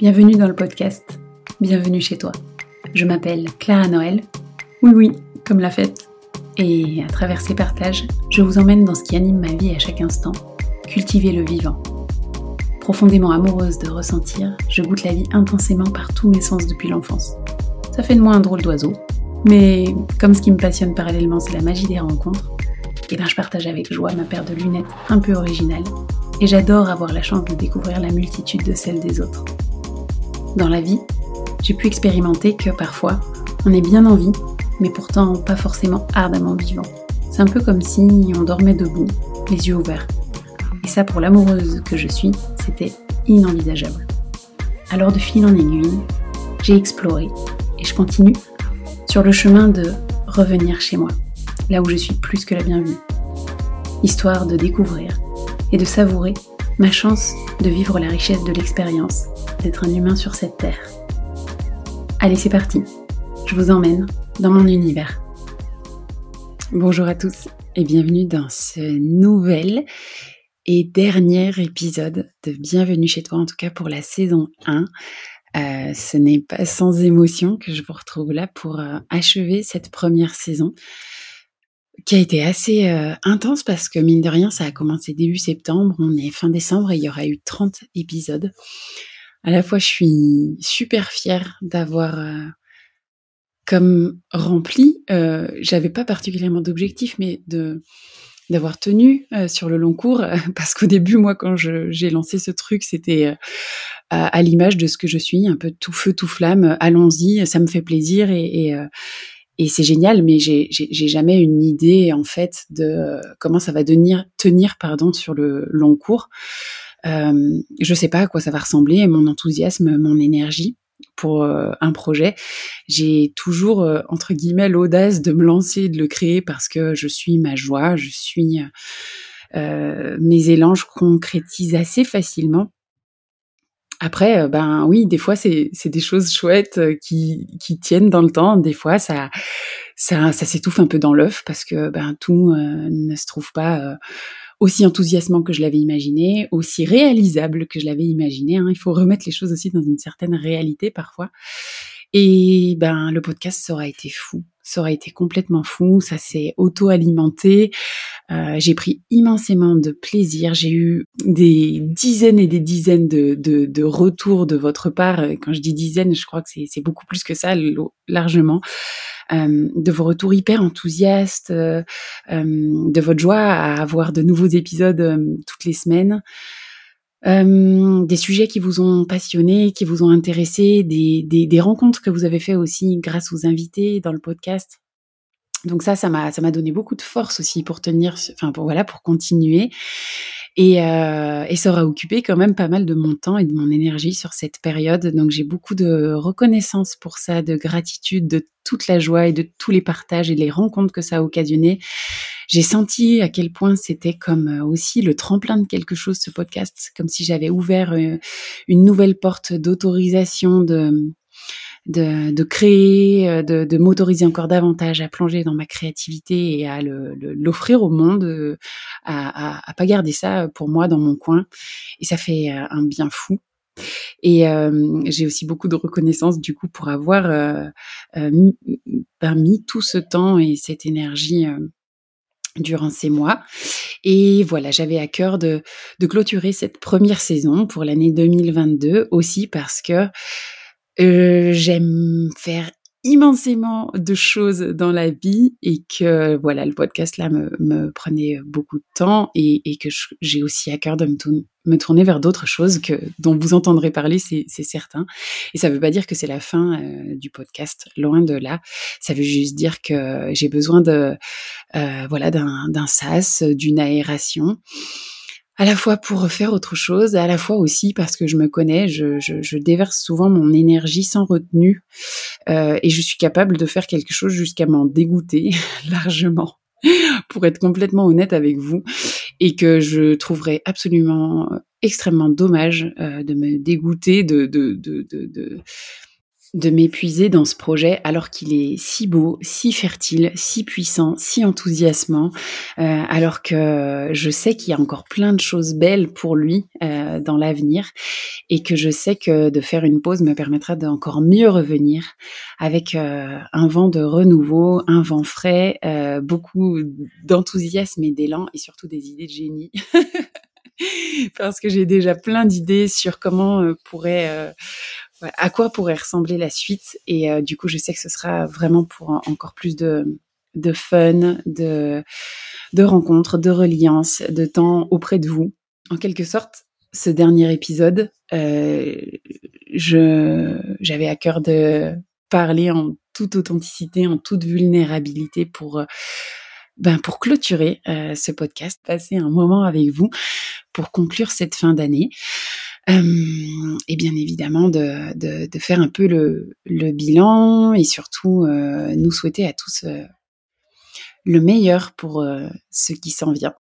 Bienvenue dans le podcast. Bienvenue chez toi. Je m'appelle Clara Noël. Oui, oui, comme la fête. Et à travers ces partages, je vous emmène dans ce qui anime ma vie à chaque instant, cultiver le vivant. Profondément amoureuse de ressentir, je goûte la vie intensément par tous mes sens depuis l'enfance. Ça fait de moi un drôle d'oiseau, mais comme ce qui me passionne parallèlement c'est la magie des rencontres, et eh ben je partage avec joie ma paire de lunettes un peu originale, et j'adore avoir la chance de découvrir la multitude de celles des autres. Dans la vie, j'ai pu expérimenter que parfois, on est bien en vie, mais pourtant pas forcément ardemment vivant. C'est un peu comme si on dormait debout, les yeux ouverts. Et ça, pour l'amoureuse que je suis, c'était inenvisageable. Alors de fil en aiguille, j'ai exploré et je continue sur le chemin de revenir chez moi, là où je suis plus que la bienvenue. Histoire de découvrir et de savourer ma chance de vivre la richesse de l'expérience d'être un humain sur cette terre. Allez, c'est parti. Je vous emmène dans mon univers. Bonjour à tous et bienvenue dans ce nouvel et dernier épisode de Bienvenue chez toi, en tout cas pour la saison 1. Euh, ce n'est pas sans émotion que je vous retrouve là pour euh, achever cette première saison qui a été assez euh, intense parce que mine de rien, ça a commencé début septembre, on est fin décembre et il y aura eu 30 épisodes à la fois je suis super fière d'avoir euh, comme rempli, euh, j'avais pas particulièrement d'objectif, mais de d'avoir tenu euh, sur le long cours, parce qu'au début, moi, quand j'ai lancé ce truc, c'était à, l'image de ce que je suis, un peu tout feu, tout flamme, allons-y, ça me fait plaisir et, et, et c'est génial, mais j'ai jamais une idée en fait de comment ça va tenir, tenir pardon, sur le long cours. Euh, je sais pas à quoi ça va ressembler, mon enthousiasme, mon énergie pour euh, un projet. J'ai toujours, euh, entre guillemets, l'audace de me lancer, de le créer parce que je suis ma joie, je suis... Euh, mes élans, je concrétise assez facilement. Après, ben oui, des fois c'est des choses chouettes qui, qui tiennent dans le temps. Des fois, ça ça, ça s'étouffe un peu dans l'œuf parce que ben tout ne se trouve pas aussi enthousiasmant que je l'avais imaginé, aussi réalisable que je l'avais imaginé. Hein. Il faut remettre les choses aussi dans une certaine réalité parfois. Et ben le podcast ça aurait été fou, ça aurait été complètement fou, ça s'est auto-alimenté. Euh, j'ai pris immensément de plaisir, j'ai eu des dizaines et des dizaines de, de, de, retours de votre part. Quand je dis dizaines, je crois que c'est beaucoup plus que ça, largement. Euh, de vos retours hyper enthousiastes, euh, euh, de votre joie à avoir de nouveaux épisodes toutes les semaines. Des sujets qui vous ont passionné, qui vous ont intéressé, des, des, des rencontres que vous avez fait aussi grâce aux invités dans le podcast. Donc ça, ça m'a, ça m'a donné beaucoup de force aussi pour tenir, enfin pour voilà, pour continuer. Et, euh, et, ça aura occupé quand même pas mal de mon temps et de mon énergie sur cette période. Donc j'ai beaucoup de reconnaissance pour ça, de gratitude, de toute la joie et de tous les partages et les rencontres que ça a occasionné. J'ai senti à quel point c'était comme euh, aussi le tremplin de quelque chose, ce podcast, comme si j'avais ouvert euh, une nouvelle porte d'autorisation de de, créer, euh, de, de m'autoriser encore davantage à plonger dans ma créativité et à l'offrir au monde, euh, à, à, pas garder ça pour moi dans mon coin. Et ça fait euh, un bien fou. Et j'ai aussi beaucoup de reconnaissance du coup pour avoir mis, ben, mis, tout ce temps et cette énergie durant ces mois. Et voilà, j'avais à cœur de, de clôturer cette première saison pour l'année 2022 aussi parce que euh, j'aime faire immensément de choses dans la vie et que voilà le podcast là me, me prenait beaucoup de temps et, et que j'ai aussi à cœur de me, tourner, vers d'autres choses que dont vous entendrez parler c'est certain. Et ça veut pas dire que c'est la fin euh, du podcast loin de là. Ça veut juste dire que j'ai besoin de euh, voilà d'un sas d'une aération à la fois pour refaire autre chose, à la fois aussi parce que je me connais, je, déverse souvent mon énergie sans retenue euh, et je suis capable de faire quelque chose jusqu'à m'en dégoûter largement, pour être complètement honnête avec vous, et que je trouverais absolument extrêmement dommage euh, de me dégoûter de, de, de, de de m'épuiser dans ce projet alors qu'il est si beau, si fertile, si puissant, si enthousiasmant, euh, alors que je sais qu'il y a encore plein de choses belles pour lui euh, dans l'avenir et que je sais que de faire une pause me permettra d'encore mieux revenir avec euh, un vent de renouveau, un vent frais, beaucoup d'enthousiasme et d'élan et surtout des idées de génie. parce que j'ai déjà plein d'idées sur comment pourrait à quoi pourrait ressembler la suite? Et euh, du coup, je sais que ce sera vraiment pour encore plus de, de fun, de, de rencontres, de reliance, de temps auprès de vous. En quelque sorte, ce dernier épisode, euh, j'avais à cœur de parler en toute authenticité, en toute vulnérabilité pour ben pour clôturer euh, ce podcast, passer un moment avec vous pour conclure cette fin d'année. Euh, et bien évidemment de, de, de, faire un peu le, le bilan et surtout euh, nous souhaiter à tous euh, le meilleur pour euh, ce qui s'en vient.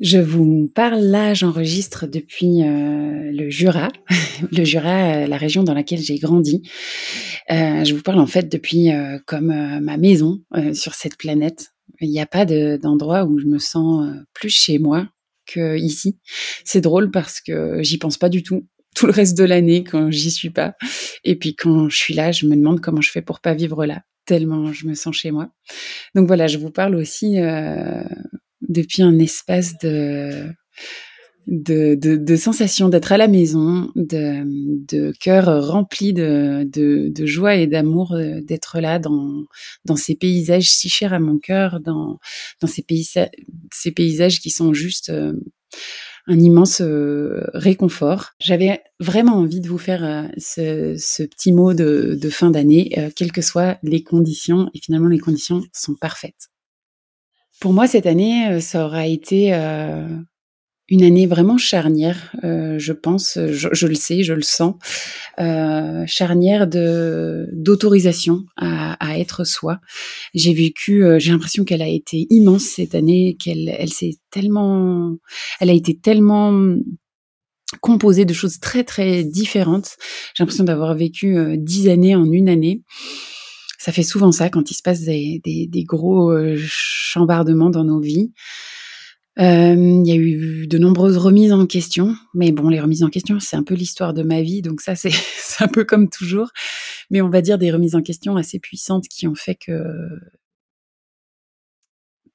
Je vous parle là, j'enregistre depuis le Jura, le Jura, la région dans laquelle j'ai grandi. je vous parle en fait depuis comme ma maison sur cette planète. Il n'y a pas d'endroit où je me sens plus chez moi que ici. C'est drôle parce que j'y pense pas du tout tout le reste de l'année quand j'y suis pas. Et puis quand je suis là, je me demande comment je fais pour pas vivre là, tellement je me sens chez moi. Donc voilà, je vous parle aussi euh, depuis un espace de de, de, de sensation d'être à la maison, de, de cœur rempli de, de, de joie et d'amour euh, d'être là dans, dans ces paysages si chers à mon cœur, dans, dans ces, pays, ces paysages qui sont juste euh, un immense euh, réconfort. J'avais vraiment envie de vous faire euh, ce, petit mot de, fin d'année, euh, quelles que soient les conditions, et finalement les conditions sont parfaites. Pour moi, cette année, ça aura été une année vraiment charnière, euh, je pense, je, je, le sais, je le sens, euh, charnière de d'autorisation à, à, être soi. J'ai vécu, euh, j'ai l'impression qu'elle a été immense cette année, qu'elle elle s'est tellement, elle a été tellement composée de choses très très différentes. J'ai l'impression d'avoir vécu euh, dix années en une année. Ça fait souvent ça quand il se passe des, des, des gros euh, chambardements dans nos vies. Euh, il y a eu de nombreuses remises en question, mais bon, les remises en question, c'est un peu l'histoire de ma vie, donc ça, c'est un peu comme toujours. Mais on va dire des remises en question assez puissantes qui ont fait que,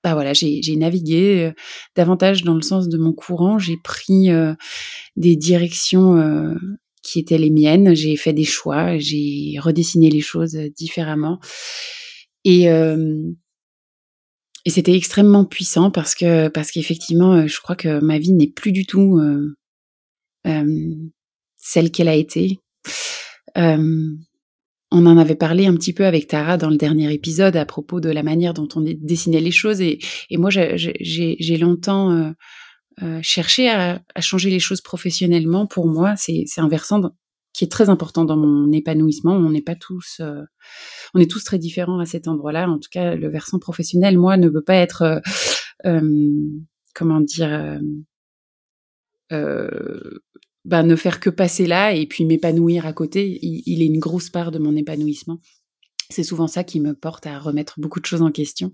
bah voilà, j'ai navigué euh, davantage dans le sens de mon courant. J'ai pris euh, des directions euh, qui étaient les miennes. J'ai fait des choix. J'ai redessiné les choses différemment. Et et c'était extrêmement puissant parce que parce qu'effectivement, euh, je crois que ma vie n'est plus du tout euh, euh, celle qu'elle a été. On en avait parlé un petit peu avec Tara dans le dernier épisode à propos de la manière dont on dessinait les choses et, et moi j'ai longtemps cherché à, à, changer les choses professionnellement. Pour moi, c'est un versant qui est très important dans mon épanouissement. On n'est pas tous, euh, on est tous très différents à cet endroit-là. En tout cas, le versant professionnel, moi, ne veut pas être, euh, euh comment dire, ben, ne faire que passer là et puis m'épanouir à côté. Il, est une grosse part de mon épanouissement. C'est souvent ça qui me porte à remettre beaucoup de choses en question.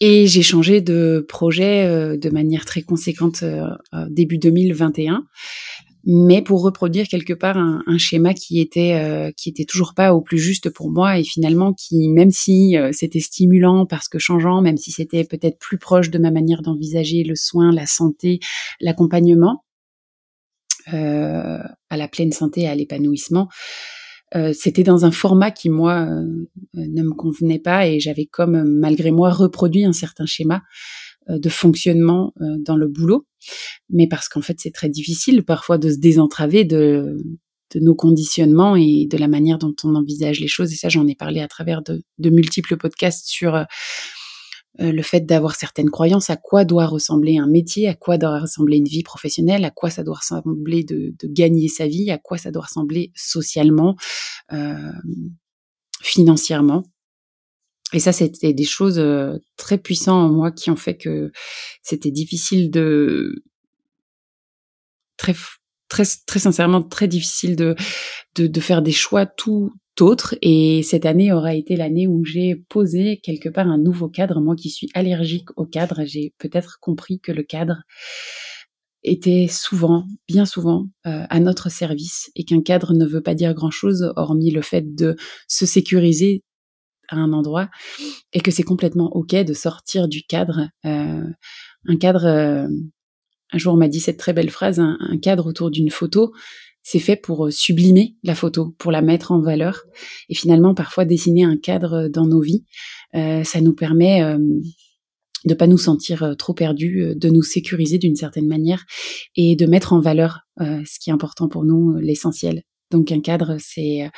Et j'ai changé de projet de manière très conséquente début 2021 mais pour reproduire quelque part un, un schéma qui était euh, qui était toujours pas au plus juste pour moi et finalement qui même si euh, c'était stimulant parce que changeant même si c'était peut-être plus proche de ma manière d'envisager le soin la santé l'accompagnement euh, à la pleine santé à l'épanouissement euh, c'était dans un format qui moi ne me convenait pas et j'avais comme malgré moi reproduit un certain schéma. euh, de fonctionnement euh, dans le boulot, mais parce qu'en fait c'est très difficile parfois de se désentraver de, de nos conditionnements et de la manière dont on envisage les choses. Et ça, j'en ai parlé à travers de, de multiples podcasts sur euh, le fait d'avoir certaines croyances, à quoi doit ressembler un métier, à quoi doit ressembler une vie professionnelle, à quoi ça doit ressembler de, de gagner sa vie, à quoi ça doit ressembler socialement, euh, financièrement? Et ça, c'était des choses euh, très puissantes en moi qui ont fait que c'était difficile de très très très sincèrement très difficile de de, faire des choix tout autre. Et cette année aura été l'année où j'ai posé quelque part un nouveau cadre. Moi qui suis allergique au cadre, j'ai peut-être compris que le cadre était souvent, bien souvent, euh, à notre service et qu'un cadre ne veut pas dire grand-chose hormis le fait de se sécuriser à un endroit et que c'est complètement ok de sortir du cadre. Euh, un cadre, euh, un jour on m'a dit cette très belle phrase, un, cadre autour d'une photo, c'est fait pour sublimer la photo, pour la mettre en valeur. Et finalement, parfois dessiner un cadre dans nos vies, ça nous permet de pas nous sentir euh, trop perdus, euh, de nous sécuriser d'une certaine manière et de mettre en valeur euh, ce qui est important pour nous, l'essentiel. Donc un cadre, c'est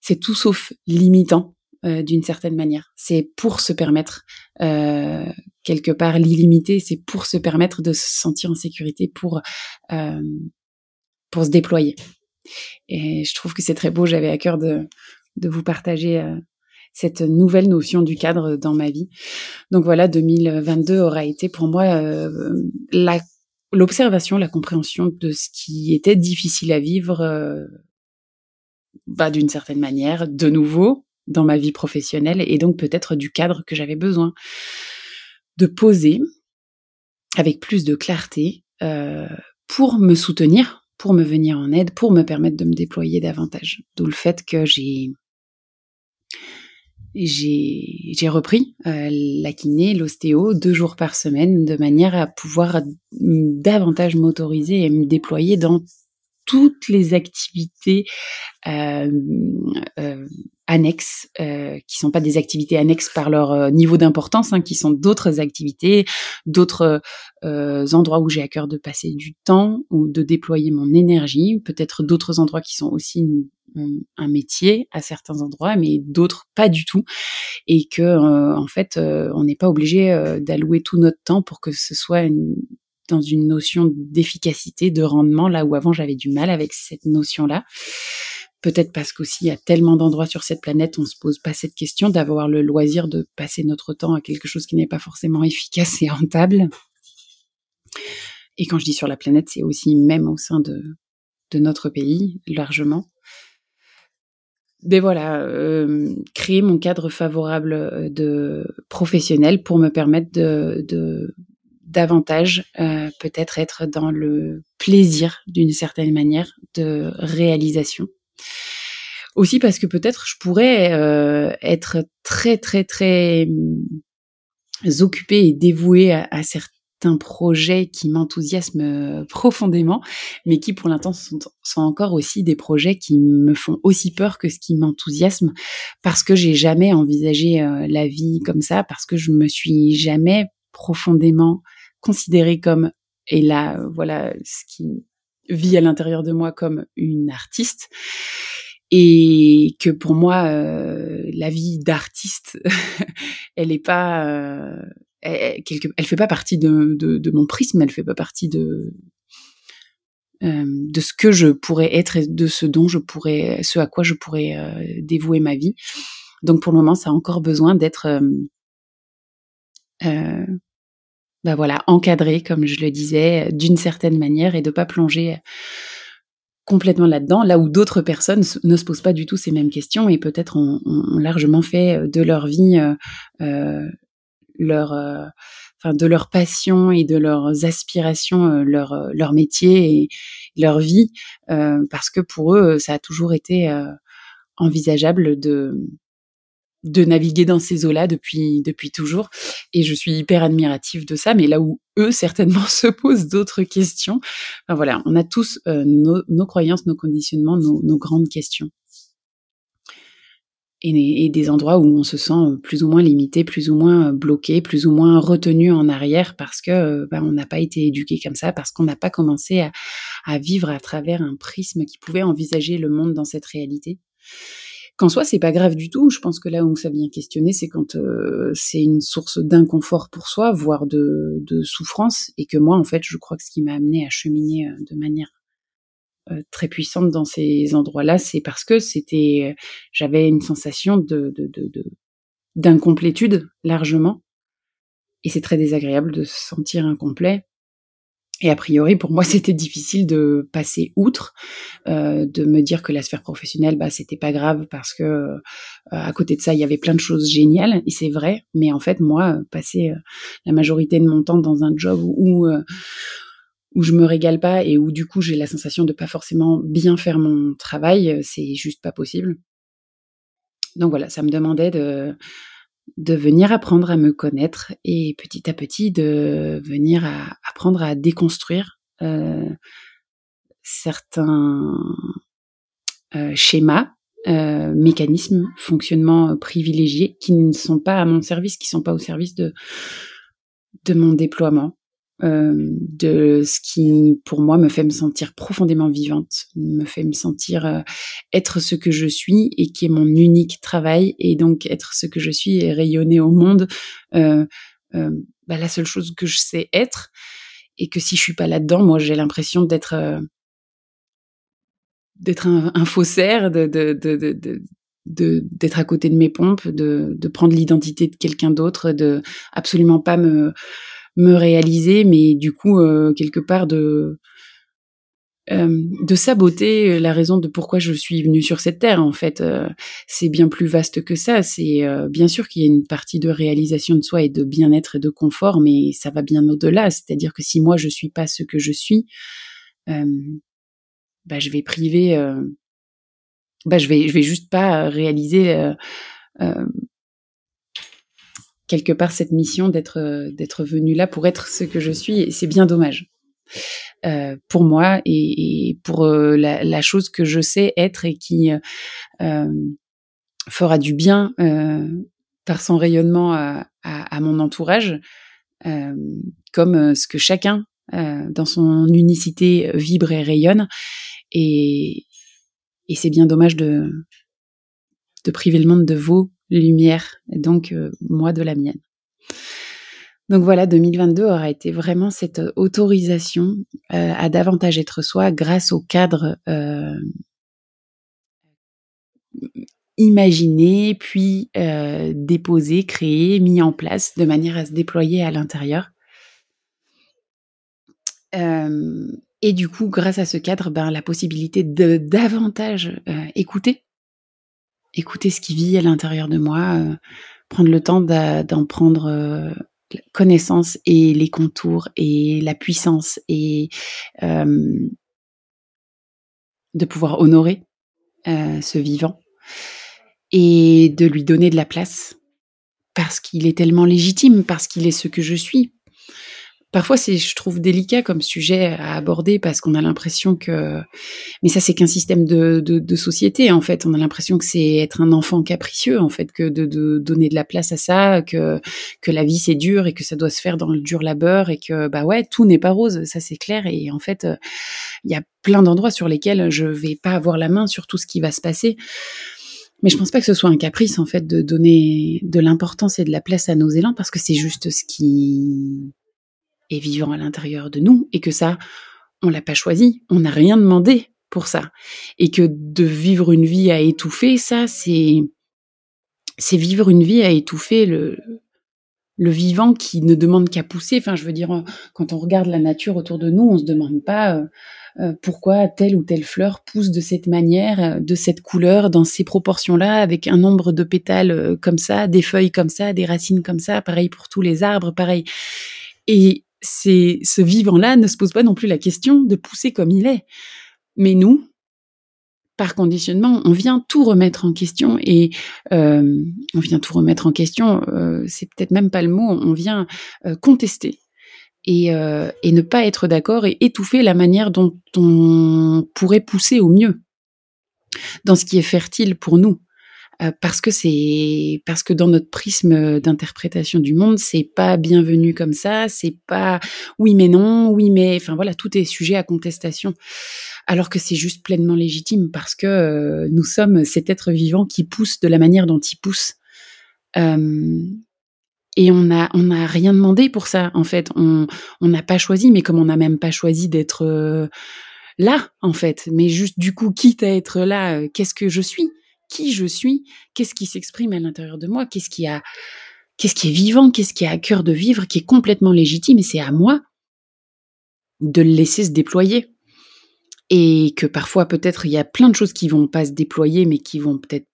c'est tout sauf limitant d'une certaine manière. C'est pour se permettre quelque part l'illimité, c'est pour se permettre de se sentir en sécurité, pour pour se déployer. Et je trouve que c'est très beau. J'avais à cœur de de vous partager cette nouvelle notion du cadre dans ma vie. Donc voilà, 2022 aura été pour moi euh, l'observation, la compréhension de ce qui était difficile à vivre, euh, bah, d'une certaine manière, de nouveau dans ma vie professionnelle et donc peut-être du cadre que j'avais besoin de poser avec plus de clarté euh, pour me soutenir, pour me venir en aide, pour me permettre de me déployer davantage. D'où le fait que j'ai j'ai repris euh, la kiné, l'ostéo, deux jours par semaine, de manière à pouvoir davantage m'autoriser et me déployer dans toutes les activités euh, euh, annexes, euh, qui sont pas des activités annexes par leur euh, niveau d'importance, hein, qui sont d'autres activités, d'autres euh, endroits où j'ai à cœur de passer du temps ou de déployer mon énergie, peut-être d'autres endroits qui sont aussi un métier à certains endroits, mais d'autres pas du tout, et que en fait on n'est pas obligé d'allouer tout notre temps pour que ce soit une, dans une notion d'efficacité, de rendement, là où avant j'avais du mal avec cette notion-là. Peut-être parce qu'aussi il y a tellement d'endroits sur cette planète, on se pose pas cette question d'avoir le loisir de passer notre temps à quelque chose qui n'est pas forcément efficace et rentable. Et quand je dis sur la planète, c'est aussi même au sein de, de notre pays, largement. Mais voilà, euh, créer mon cadre favorable euh, de professionnel pour me permettre de, de davantage euh, peut-être être dans le plaisir d'une certaine manière de réalisation. Aussi parce que peut-être je pourrais euh, être très très très hum, occupée et dévouée à, certains projets qui m'enthousiasment euh, profondément, mais qui pour l'instant sont, sont, encore aussi des projets qui me font aussi peur que ce qui m'enthousiasme, parce que j'ai jamais envisagé la vie comme ça, parce que je me suis jamais profondément considérée comme, et là, voilà ce qui vit à l'intérieur de moi comme une artiste. Et que pour moi, euh, la vie d'artiste, elle est pas, euh, elle, elle, fait pas partie de, de, mon prisme, elle fait pas partie de euh, de ce que je pourrais être et de ce dont je pourrais, ce à quoi je pourrais dévouer ma vie. Donc pour le moment, ça a encore besoin d'être bah voilà, encadré, comme je le disais, d'une certaine manière et de pas plonger complètement là-dedans, là où d'autres personnes ne se posent pas du tout ces mêmes questions et peut-être ont, largement fait de leur vie euh, euh leur, euh, de leur passion et de leurs aspirations, euh, leur leur métier et leur vie, parce que pour eux, ça a toujours été envisageable de de naviguer dans ces eaux-là depuis depuis toujours. Et je suis hyper admirative de ça mais là où eux certainement se posent d'autres questions. Enfin, voilà on a tous euh, nos, croyances nos conditionnements nos, grandes questions. Et, des endroits où on se sent plus ou moins limité plus ou moins bloqué plus ou moins retenu en arrière parce que euh, bah, on n'a pas été éduqué comme ça parce qu'on n'a pas commencé à, à vivre à travers un prisme qui pouvait envisager le monde dans cette réalité Qu'en soi, c'est pas grave du tout. Je pense que là où ça vient questionner, c'est quand euh, c'est une source d'inconfort pour soi, voire de, de, souffrance, et que moi, en fait, je crois que ce qui m'a amené à cheminer euh, de manière euh, très puissante dans ces endroits-là, c'est parce que c'était, j'avais une sensation de, de, d'incomplétude largement, et c'est très désagréable de se sentir incomplet. Et a priori, pour moi, c'était difficile de passer outre, euh, de me dire que la sphère professionnelle, bah, c'était pas grave parce que euh, à côté de ça, il y avait plein de choses géniales. Et c'est vrai, mais en fait, moi, passer euh, la majorité de mon temps dans un job où où je me régale pas et où du coup j'ai la sensation de pas forcément bien faire mon travail, c'est juste pas possible. Donc voilà, ça me demandait de de venir apprendre à me connaître et petit à petit de venir apprendre à déconstruire euh, certains euh, schémas, euh, mécanismes, fonctionnements privilégiés qui ne sont pas à mon service, qui ne sont pas au service de de mon déploiement euh, de ce qui, pour moi, me fait me sentir profondément vivante, me fait me sentir euh, être ce que je suis et qui est mon unique travail, et donc être ce que je suis et rayonner au monde, euh, euh bah, la seule chose que je sais être, et que si je suis pas là-dedans, moi, j'ai l'impression d'être d'être un, faussaire, de, de, de, de d'être à côté de mes pompes, de, de prendre l'identité de quelqu'un d'autre, de absolument pas me me réaliser, mais du coup euh, quelque part de euh, de saboter la raison de pourquoi je suis venue sur cette terre. En fait, euh, c'est bien plus vaste que ça. C'est bien sûr qu'il y a une partie de réalisation de soi et de bien-être et de confort, mais ça va bien au-delà. C'est-à-dire que si moi je suis pas ce que je suis, bah je vais priver, bah je vais je vais juste pas réaliser quelque part cette mission d'être euh, d'être venue là pour être ce que je suis c'est bien dommage. Euh, pour moi et, et pour euh, la, la, chose que je sais être et qui euh, fera du bien euh, par son rayonnement à, à, à mon entourage comme ce que chacun dans son unicité vibre et rayonne. Et, et c'est bien dommage de de priver le monde de vos lumière, donc euh, moi de la mienne. Donc voilà, 2022 aura été vraiment cette euh, autorisation euh, à davantage être soi grâce au cadre imaginé, puis déposé, créé, mis en place de manière à se déployer à l'intérieur. Et du coup, grâce à ce cadre, ben, la possibilité de davantage écouter écouter ce qui vit à l'intérieur de moi, euh, prendre le temps d'en prendre euh, connaissance et les contours et la puissance et euh, de pouvoir honorer ce vivant et de lui donner de la place parce qu'il est tellement légitime, parce qu'il est ce que je suis, Parfois, c'est, je trouve, délicat comme sujet à aborder parce qu'on a l'impression que, mais ça, c'est qu'un système de, de, de, société en fait. On a l'impression que c'est être un enfant capricieux en fait, que de, de, donner de la place à ça, que que la vie c'est dur et que ça doit se faire dans le dur labeur et que bah ouais, tout n'est pas rose, ça c'est clair. Et en fait, il y a plein d'endroits sur lesquels je vais pas avoir la main sur tout ce qui va se passer. Mais je pense pas que ce soit un caprice en fait de donner de l'importance et de la place à nos élans parce que c'est juste ce qui est vivant à l'intérieur de nous et que ça, on l'a pas choisi, on n'a rien demandé pour ça. Et que de vivre une vie à étouffer, ça, c'est, c'est vivre une vie à étouffer le, le vivant qui ne demande qu'à pousser. Enfin, je veux dire, quand on regarde la nature autour de nous, on se demande pas euh, euh pourquoi telle ou telle fleur pousse de cette manière, euh, de cette couleur, dans ces proportions-là, avec un nombre de pétales comme ça, des feuilles comme ça, des racines comme ça. Pareil pour tous les arbres, pareil. Et c'est ce vivant-là ne se pose pas non plus la question de pousser comme il est. Mais nous, par conditionnement, on vient tout remettre en question et euh, on vient tout remettre en question. Euh, c'est peut-être même pas le mot. On vient euh, contester et, et ne pas être d'accord et étouffer la manière dont on pourrait pousser au mieux dans ce qui est fertile pour nous. Euh, parce que c'est parce que dans notre prisme d'interprétation du monde, c'est pas bienvenu comme ça, c'est pas oui mais non, oui mais enfin voilà, tout est sujet à contestation. Alors que c'est juste pleinement légitime parce que euh, nous sommes cet être vivant qui pousse de la manière dont il pousse. Euh, et on a on n'a rien demandé pour ça en fait. On on n'a pas choisi, mais comme on n'a même pas choisi d'être euh, là en fait, mais juste du coup quitte à être là, qu'est-ce que je suis? Qui je suis, qu'est-ce qui s'exprime à l'intérieur de moi, qu'est-ce qui a, qu'est-ce qui est vivant, qu'est-ce qui a à cœur de vivre, qui est complètement légitime et c'est à moi de le laisser se déployer. Et que parfois, peut-être, il y a plein de choses qui vont pas se déployer, mais qui vont peut-être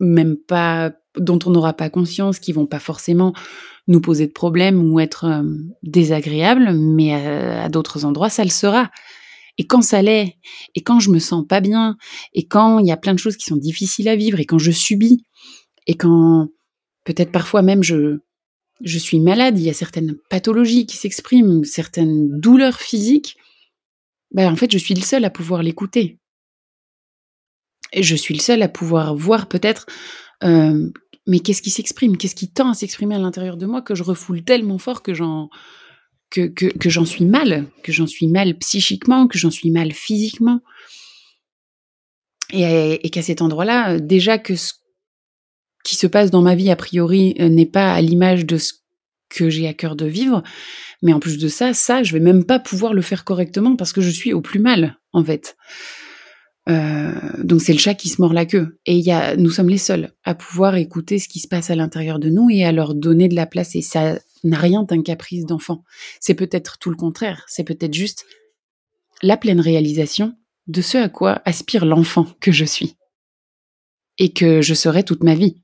même pas, dont on n'aura pas conscience, qui vont pas forcément nous poser de problèmes ou être euh, désagréables, mais à, d'autres endroits, ça le sera. Et quand ça l'est, et quand je me sens pas bien, et quand il y a plein de choses qui sont difficiles à vivre, et quand je subis, et quand peut-être parfois même je, je suis malade, il y a certaines pathologies qui s'expriment, certaines douleurs physiques, ben en fait, je suis le seul à pouvoir l'écouter. Je suis le seul à pouvoir voir peut-être, euh, mais qu'est-ce qui s'exprime, qu'est-ce qui tend à s'exprimer à l'intérieur de moi que je refoule tellement fort que j'en que, que, j'en suis mal, que j'en suis mal psychiquement, que j'en suis mal physiquement. Et, qu'à cet endroit-là, déjà que ce qui se passe dans ma vie, a priori, euh, n'est pas à l'image de ce que j'ai à cœur de vivre, mais en plus de ça, ça, je vais même pas pouvoir le faire correctement parce que je suis au plus mal, en fait. Euh, donc c'est le chat qui se mord la queue. Et y a, nous sommes les seuls à pouvoir écouter ce qui se passe à l'intérieur de nous et à leur donner de la place. Et ça n'a rien d'un caprice d'enfant. C'est peut-être tout le contraire. C'est peut-être juste la pleine réalisation de ce à quoi aspire l'enfant que je suis. Et que je serai toute ma vie.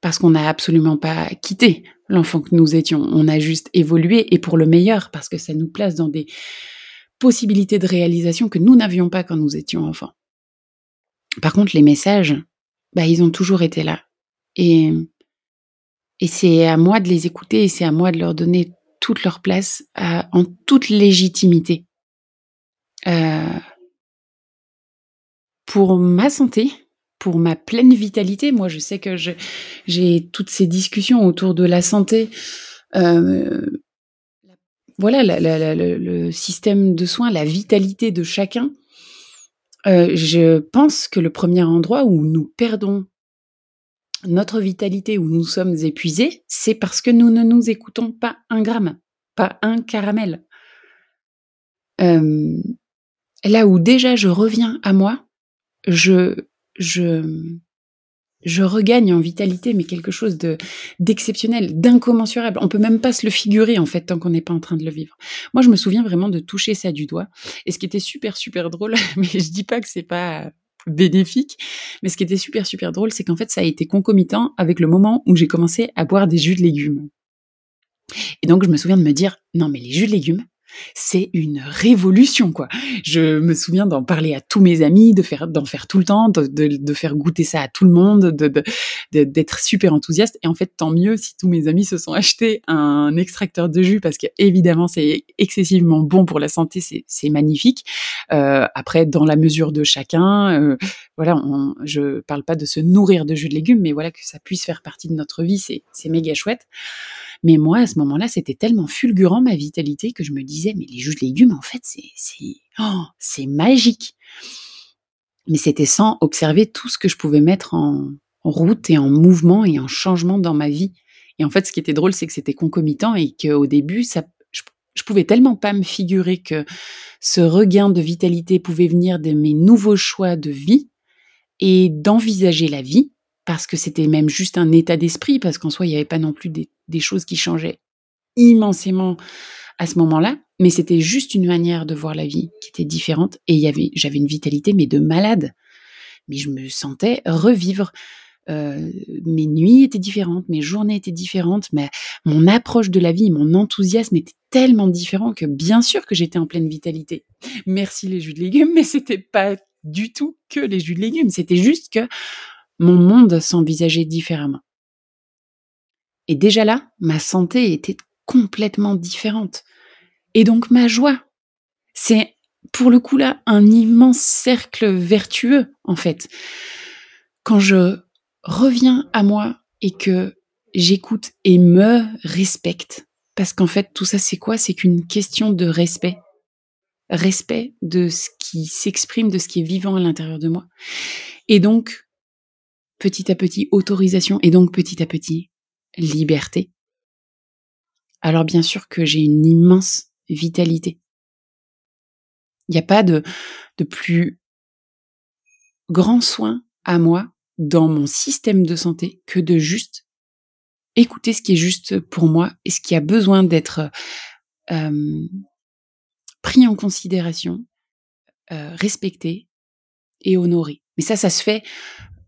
Parce qu'on n'a absolument pas quitté l'enfant que nous étions. On a juste évolué et pour le meilleur, parce que ça nous place dans des possibilités de réalisation que nous n'avions pas quand nous étions enfants. Par contre, les messages, bah, ils ont toujours été là. Et, et c'est à moi de les écouter et c'est à moi de leur donner toute leur place en toute légitimité. Euh, pour ma santé, pour ma pleine vitalité. Moi, je sais que j'ai toutes ces discussions autour de la santé. Euh, voilà, le système de soins, la vitalité de chacun. Euh, je pense que le premier endroit où nous perdons notre vitalité, où nous sommes épuisés, c'est parce que nous ne nous écoutons pas un gramme, pas un caramel. Euh, là où déjà je reviens à moi, je je, je regagne en vitalité, mais quelque chose de d'exceptionnel, d'incommensurable. On peut même pas se le figurer en fait tant qu'on n'est pas en train de le vivre. Moi, je me souviens vraiment de toucher ça du doigt. Et ce qui était super super drôle, mais je dis pas que c'est pas bénéfique, mais ce qui était super super drôle, c'est qu'en fait, ça a été concomitant avec le moment où j'ai commencé à boire des jus de légumes. Et donc, je me souviens de me dire, non, mais les jus de légumes, c'est une révolution, quoi. Je me souviens d'en parler à tous mes amis, de faire, d'en faire tout le temps, de, faire goûter ça à tout le monde, de, d'être super enthousiaste. Et en fait, tant mieux si tous mes amis se sont achetés un extracteur de jus parce que évidemment, c'est excessivement bon pour la santé, c'est, magnifique. Euh, après, dans la mesure de chacun, euh, voilà, je parle pas de se nourrir de jus de légumes, mais voilà que ça puisse faire partie de notre vie, c'est méga chouette. Mais moi, à ce moment-là, c'était tellement fulgurant ma vitalité que je me disais, mais les jus de légumes, en fait, c'est c'est oh, magique. Mais c'était sans observer tout ce que je pouvais mettre en, route et en mouvement et en changement dans ma vie. Et en fait, ce qui était drôle, c'est que c'était concomitant et qu'au début, je, je pouvais tellement pas me figurer que ce regain de vitalité pouvait venir de mes nouveaux choix de vie et d'envisager la vie parce que c'était même juste un état d'esprit, parce qu'en soi, il n'y avait pas non plus des, choses qui changeaient immensément à ce moment-là, mais c'était juste une manière de voir la vie qui était différente, et j'avais une vitalité, mais de malade. Mais je me sentais revivre. Euh, mes nuits étaient différentes, mes journées étaient différentes, mais mon approche de la vie, mon enthousiasme était tellement différent que bien sûr que j'étais en pleine vitalité. Merci les jus de légumes, mais c'était pas du tout que les jus de légumes, c'était juste que mon monde s'envisageait différemment. Et déjà là, ma santé était complètement différente. Et donc ma joie. C'est pour le coup là un immense cercle vertueux en fait. Quand je reviens à moi et que j'écoute et me respecte, parce qu'en fait tout ça c'est quoi? C'est qu'une question de respect. Respect de ce qui s'exprime, de ce qui est vivant à l'intérieur de moi. Et donc petit à petit autorisation et donc petit à petit liberté. Alors bien sûr que j'ai une immense vitalité. Il n'y a pas de, plus grand soin à moi dans mon système de santé que de juste écouter ce qui est juste pour moi et ce qui a besoin d'être euh, pris en considération, euh, respecté et honoré. Mais ça, ça se fait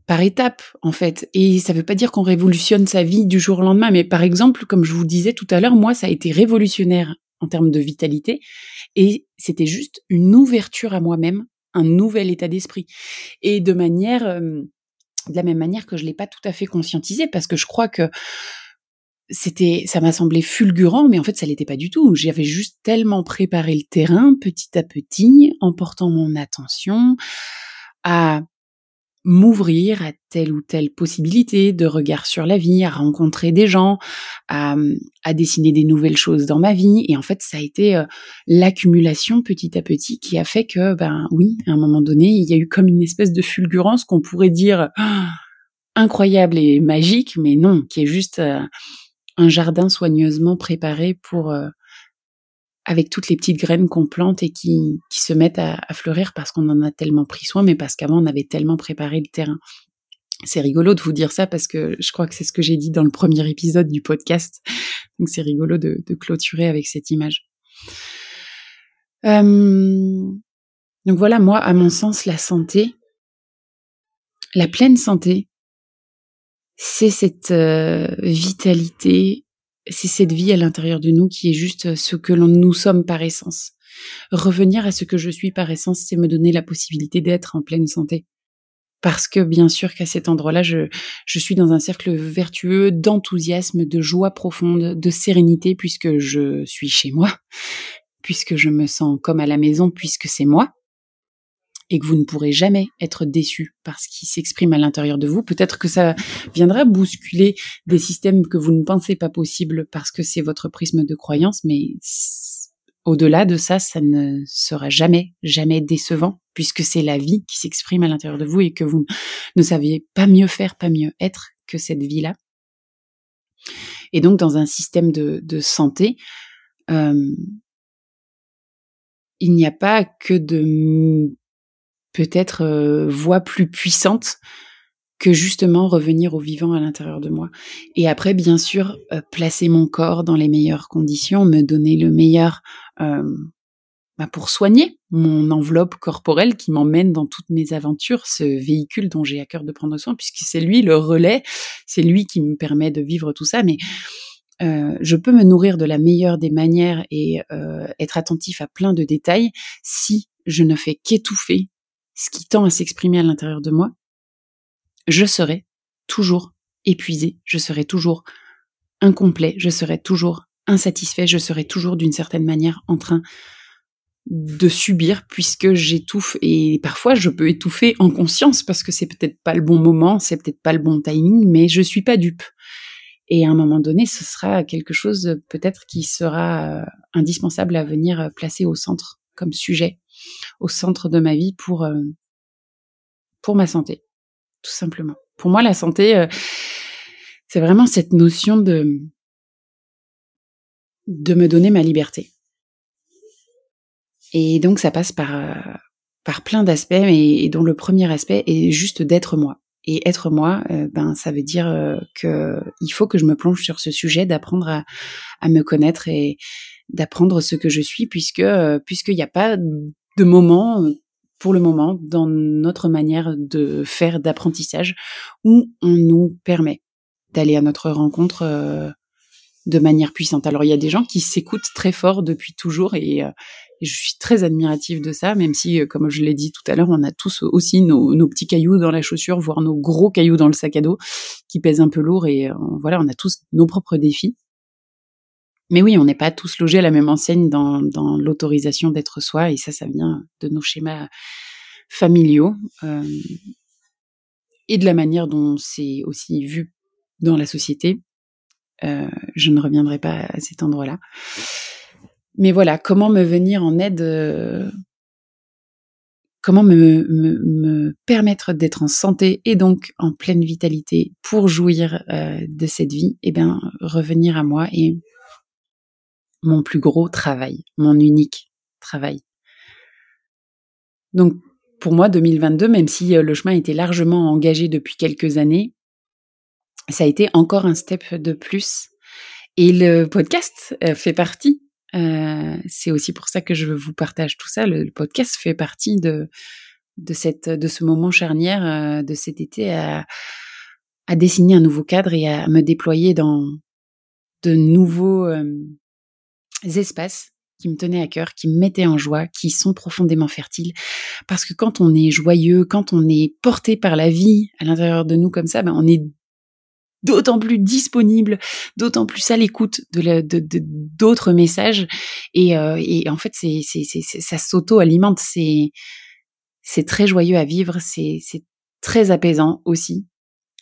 par étapes, en fait. Et ça ne veut pas dire qu'on révolutionne sa vie du jour au lendemain. Mais par exemple, comme je vous disais tout à l'heure, moi, ça a été révolutionnaire en termes de vitalité. Et c'était juste une ouverture à moi-même, un nouvel état d'esprit. Et de manière, euh, de la même manière que je l'ai pas tout à fait conscientisé, parce que je crois que c'était, ça m'a semblé fulgurant, mais en fait, ça l'était pas du tout. J'avais juste tellement préparé le terrain petit à petit, en portant mon attention à m'ouvrir à telle ou telle possibilité de regard sur la vie, à rencontrer des gens, à, à dessiner des nouvelles choses dans ma vie. Et en fait, ça a été euh, l'accumulation petit à petit qui a fait que, ben oui, à un moment donné, il y a eu comme une espèce de fulgurance qu'on pourrait dire incroyable et magique, mais non, qui est juste euh, un jardin soigneusement préparé pour euh, avec toutes les petites graines qu'on plante et qui, qui se mettent à, fleurir parce qu'on en a tellement pris soin, mais parce qu'avant on avait tellement préparé le terrain. C'est rigolo de vous dire ça parce que je crois que c'est ce que j'ai dit dans le premier épisode du podcast. Donc c'est rigolo de, de, clôturer avec cette image. Euh, donc voilà, moi, à mon sens, la santé, la pleine santé, c'est cette euh, vitalité c'est cette vie à l'intérieur de nous qui est juste ce que l'on nous sommes par essence. Revenir à ce que je suis par essence, c'est me donner la possibilité d'être en pleine santé. Parce que bien sûr qu'à cet endroit-là, je, je suis dans un cercle vertueux d'enthousiasme, de joie profonde, de sérénité, puisque je suis chez moi, puisque je me sens comme à la maison, puisque c'est moi et que vous ne pourrez jamais être déçu par ce qui s'exprime à l'intérieur de vous. Peut-être que ça viendra bousculer des systèmes que vous ne pensez pas possibles parce que c'est votre prisme de croyance, mais au-delà de ça, ça ne sera jamais, jamais décevant puisque c'est la vie qui s'exprime à l'intérieur de vous et que vous ne saviez pas mieux faire, pas mieux être que cette vie-là. Et donc, dans un système de, santé, euh, il n'y a pas que de peut-être euh, voix plus puissante que justement revenir au vivant à l'intérieur de moi. Et après, bien sûr, euh, placer mon corps dans les meilleures conditions, me donner le meilleur euh, bah pour soigner mon enveloppe corporelle qui m'emmène dans toutes mes aventures, ce véhicule dont j'ai à cœur de prendre soin, puisque c'est lui le relais, c'est lui qui me permet de vivre tout ça. Mais euh, je peux me nourrir de la meilleure des manières et euh, être attentif à plein de détails si je ne fais qu'étouffer ce qui tend à s'exprimer à l'intérieur de moi, je serai toujours épuisé, je serai toujours incomplet, je serai toujours insatisfait, je serai toujours d'une certaine manière en train de subir puisque j'étouffe et parfois je peux étouffer en conscience parce que c'est peut-être pas le bon moment, c'est peut-être pas le bon timing, mais je suis pas dupe. Et à un moment donné, ce sera quelque chose peut-être qui sera euh, indispensable à venir placer au centre comme sujet au centre de ma vie pour, euh, pour ma santé, tout simplement. Pour moi, la santé, euh, c'est vraiment cette notion de, de me donner ma liberté. Et donc, ça passe par, euh, par plein d'aspects, et, dont le premier aspect est juste d'être moi. Et être moi, ben ça veut dire que il faut que je me plonge sur ce sujet, d'apprendre à, me connaître et d'apprendre ce que je suis, puisque puisqu'il n'y a pas de moments, euh, pour le moment, dans notre manière de faire d'apprentissage, où on nous permet d'aller à notre rencontre euh, de manière puissante. Alors il y a des gens qui s'écoutent très fort depuis toujours et, euh, je suis très admirative de ça, même si, comme je l'ai dit tout à l'heure, on a tous aussi nos, nos, petits cailloux dans la chaussure, voire nos gros cailloux dans le sac à dos, qui pèsent un peu lourd et voilà, on a tous nos propres défis. Mais oui, on n'est pas tous logés à la même enseigne dans, l'autorisation d'être soi, et ça, ça vient de nos schémas familiaux euh, et de la manière dont c'est aussi vu dans la société. Euh, je ne reviendrai pas à cet endroit-là. Mais voilà, comment me venir en aide, euh, comment me, me, permettre d'être en santé et donc en pleine vitalité pour jouir de cette vie, eh bien revenir à moi et mon plus gros travail, mon unique travail. Donc pour moi, 2022, même si euh, le chemin était largement engagé depuis quelques années, ça a été encore un step de plus. Et le podcast euh, fait partie Euh, c'est aussi pour ça que je vous partage tout ça. Le, podcast fait partie de, de, cette, de ce moment charnière euh, de cet été à, à dessiner un nouveau cadre et à me déployer dans de nouveaux euh, espaces qui me tenaient à cœur, qui me mettaient en joie, qui sont profondément fertiles. Parce que quand on est joyeux, quand on est porté par la vie à l'intérieur de nous comme ça, ben on est d'autant plus disponible, d'autant plus à l'écoute de d'autres messages. Et, euh, et, en fait, c'est, ça s'auto-alimente. C'est, c'est très joyeux à vivre. C'est, c'est très apaisant aussi.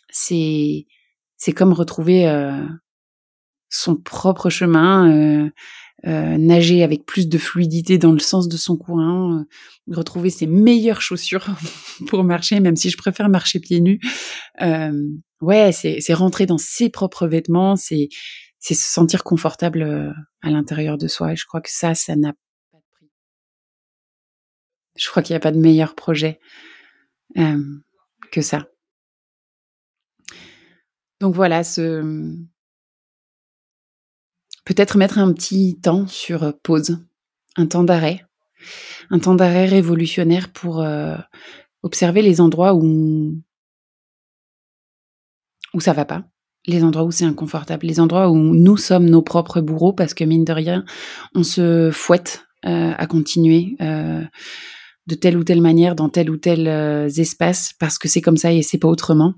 C'est, c'est comme retrouver euh, son propre chemin. Euh, euh, nager avec plus de fluidité dans le sens de son courant, euh, retrouver ses meilleures chaussures pour marcher, même si je préfère marcher pieds nus. Euh, ouais, c'est rentrer dans ses propres vêtements, c'est se sentir confortable euh, à l'intérieur de soi. Et je crois que ça, ça n'a pas de prix. Je crois qu'il n'y a pas de meilleur projet que ça. Donc voilà, ce, peut-être mettre un petit temps sur euh, pause, un temps d'arrêt, un temps d'arrêt révolutionnaire pour euh, observer les endroits où où ça va pas, les endroits où c'est inconfortable, les endroits où nous sommes nos propres bourreaux parce que mine de rien, on se fouette euh, à continuer de telle ou telle manière dans tel ou tel espace parce que c'est comme ça et c'est pas autrement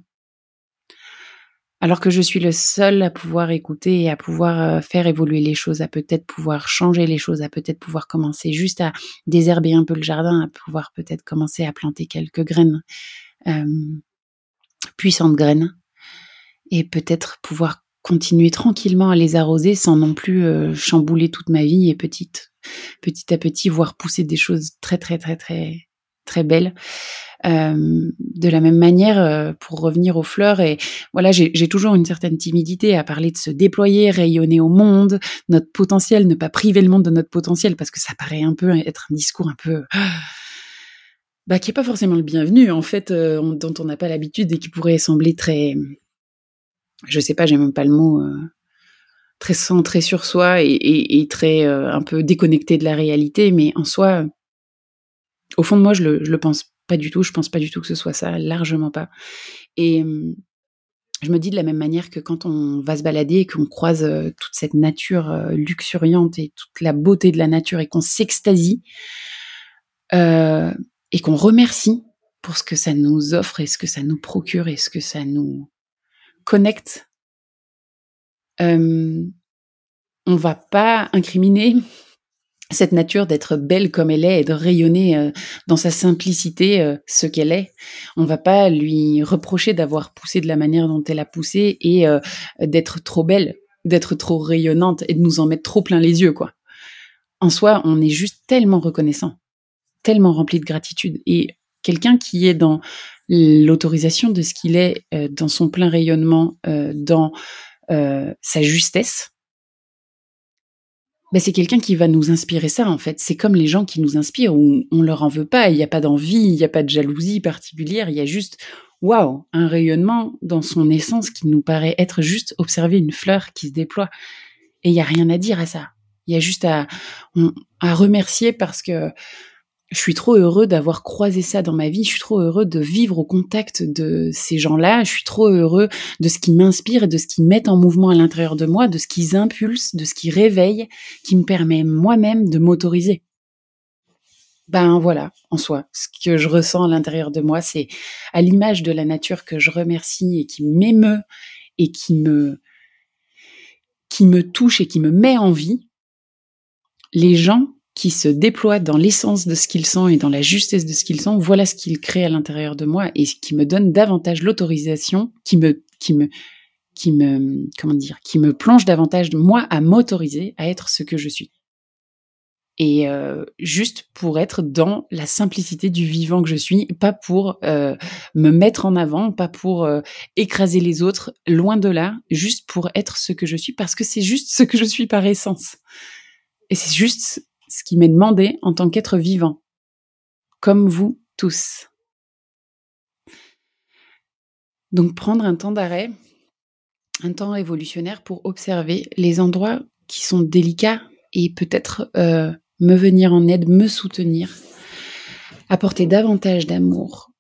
alors que je suis le seul à pouvoir écouter et à pouvoir euh, faire évoluer les choses, à peut-être pouvoir changer les choses, à peut-être pouvoir commencer juste à désherber un peu le jardin, à pouvoir peut-être commencer à planter quelques graines, euh, puissantes graines, et peut-être pouvoir continuer tranquillement à les arroser sans non plus euh, chambouler toute ma vie et petite, petit à petit voir pousser des choses très très très très très belles. Euh, de la même manière, euh, pour revenir aux fleurs, et voilà, j'ai toujours une certaine timidité à parler de se déployer, rayonner au monde, notre potentiel, ne pas priver le monde de notre potentiel, parce que ça paraît un peu être un discours un peu bah, qui est pas forcément le bienvenu en fait, euh, dont on n'a pas l'habitude et qui pourrait sembler très, je sais pas, j'ai même pas le mot, très centré sur soi et, et, très un peu déconnecté de la réalité, mais en soi, au fond de moi, je le, le pense pas du tout, je pense pas du tout que ce soit ça, largement pas. Et je me dis de la même manière que quand on va se balader et qu'on croise toute cette nature luxuriante et toute la beauté de la nature et qu'on s'extasie et qu'on remercie pour ce que ça nous offre et ce que ça nous procure et ce que ça nous connecte, on va pas incriminer cette nature d'être belle comme elle est et de rayonner euh, dans sa simplicité euh, ce qu'elle est. On va pas lui reprocher d'avoir poussé de la manière dont elle a poussé et euh, d'être trop belle, d'être trop rayonnante et de nous en mettre trop plein les yeux, quoi. En soi, on est juste tellement reconnaissant, tellement rempli de gratitude et quelqu'un qui est dans l'autorisation de ce qu'il est, dans son plein rayonnement, dans sa justesse, ben, c'est quelqu'un qui va nous inspirer ça en fait. C'est comme les gens qui nous inspirent où on leur en veut pas, il n'y a pas d'envie, il n'y a pas de jalousie particulière, il y a juste waouh, un rayonnement dans son essence qui nous paraît être juste observer une fleur qui se déploie. Et il y a rien à dire à ça. Il y a juste à, à remercier parce que je suis trop heureux d'avoir croisé ça dans ma vie. Je suis trop heureux de vivre au contact de ces gens-là. Je suis trop heureux de ce qui m'inspire et de ce qui met en mouvement à l'intérieur de moi, de ce qu'ils impulsent, de ce qui réveille, qui me permet moi-même de m'autoriser. Ben voilà, en soi, ce que je ressens à l'intérieur de moi, c'est à l'image de la nature que je remercie et qui m'émeut et qui me qui me touche et qui me met en vie. Les gens qui se déploient dans l'essence de ce qu'ils sont et dans la justesse de ce qu'ils sont, voilà ce qu'ils créent à l'intérieur de moi et qui me donne davantage l'autorisation, qui me, qui me, qui me, comment dire, qui me plonge davantage moi à m'autoriser à être ce que je suis. Et euh, juste pour être dans la simplicité du vivant que je suis, pas pour euh, me mettre en avant, pas pour euh, écraser les autres, loin de là, juste pour être ce que je suis, parce que c'est juste ce que je suis par essence. Et c'est juste ce qui m'est demandé en tant qu'être vivant, comme vous tous. Donc prendre un temps d'arrêt, un temps révolutionnaire pour observer les endroits qui sont délicats et peut-être euh, me venir en aide, me soutenir, apporter davantage d'amour,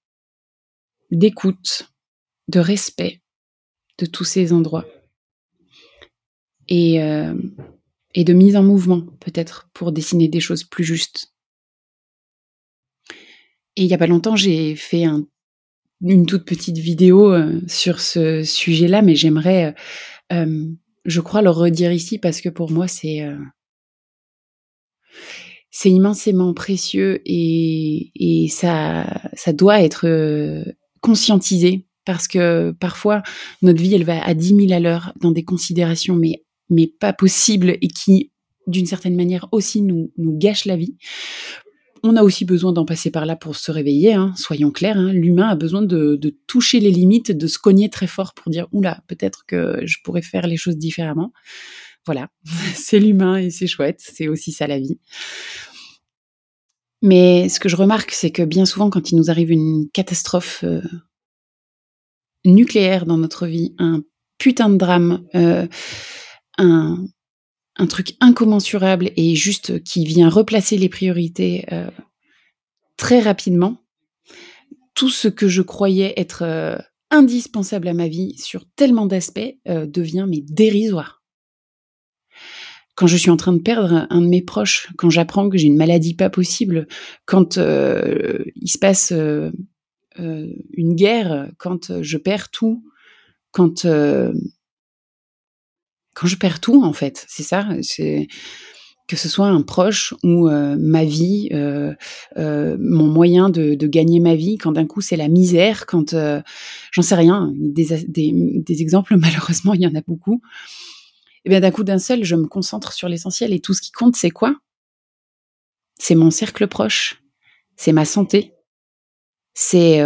d'écoute, de respect de tous ces endroits et, euh, et de mise en mouvement peut-être pour dessiner des choses plus justes. Et il n'y a pas longtemps, j'ai fait une toute petite vidéo euh, sur ce sujet-là, mais j'aimerais, euh, je crois, le redire ici parce que pour moi, c'est c'est immensément précieux et, et ça, ça doit être conscientisé parce que parfois notre vie elle va à 10 000 à l'heure dans des considérations mais mais pas possibles et qui d'une certaine manière aussi nous gâchent la vie. On a aussi besoin d'en passer par là pour se réveiller, hein, soyons clairs. Hein, L'humain a besoin de, de, toucher les limites, de se cogner très fort pour dire oula, peut-être que je pourrais faire les choses différemment. Voilà, c'est l'humain et c'est chouette, c'est aussi ça la vie. Mais ce que je remarque, c'est que bien souvent, quand il nous arrive une catastrophe euh, nucléaire dans notre vie, un putain de drame, euh, un, un, truc incommensurable et juste qui vient replacer les priorités euh, très rapidement, tout ce que je croyais être euh, indispensable à ma vie sur tellement d'aspects euh, devient mais dérisoire. Quand je suis en train de perdre un de mes proches, quand j'apprends que j'ai une maladie pas possible, quand il se passe une guerre, quand je perds tout, quand quand je perds tout en fait, c'est ça, c'est que ce soit un proche ou euh, ma vie, euh, euh, mon moyen de, gagner ma vie, quand d'un coup c'est la misère, quand j'en sais rien, des, des, exemples malheureusement il y en a beaucoup. Et bien d'un coup d'un seul, je me concentre sur l'essentiel et tout ce qui compte c'est quoi? C'est mon cercle proche, c'est ma santé, c'est